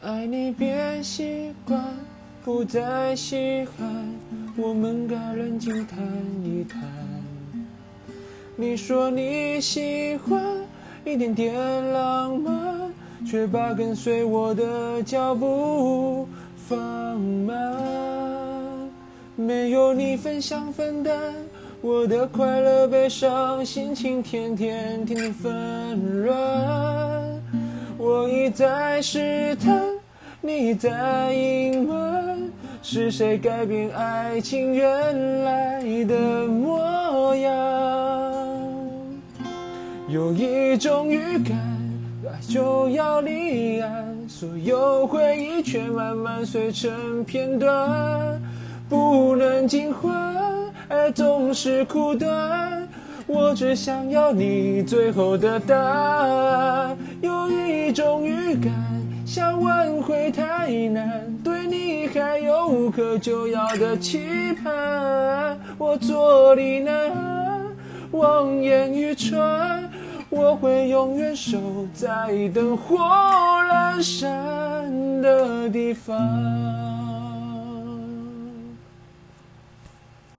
爱你变习惯，不再稀罕，我们该冷静谈一谈。你说你喜欢一点点浪漫，却把跟随我的脚步放慢。没有你分享分担，我的快乐悲伤，心情天天天天纷乱。在试探，你在隐瞒，是谁改变爱情原来的模样？有一种预感，爱就要离岸，所有回忆却慢慢碎成片段，不能尽欢，爱总是苦短。我只想要你最后的答案，有一种预感，想挽回太难，对你还有无可救药的期盼。我坐立难安，望眼欲穿，我会永远守在灯火阑珊的地方。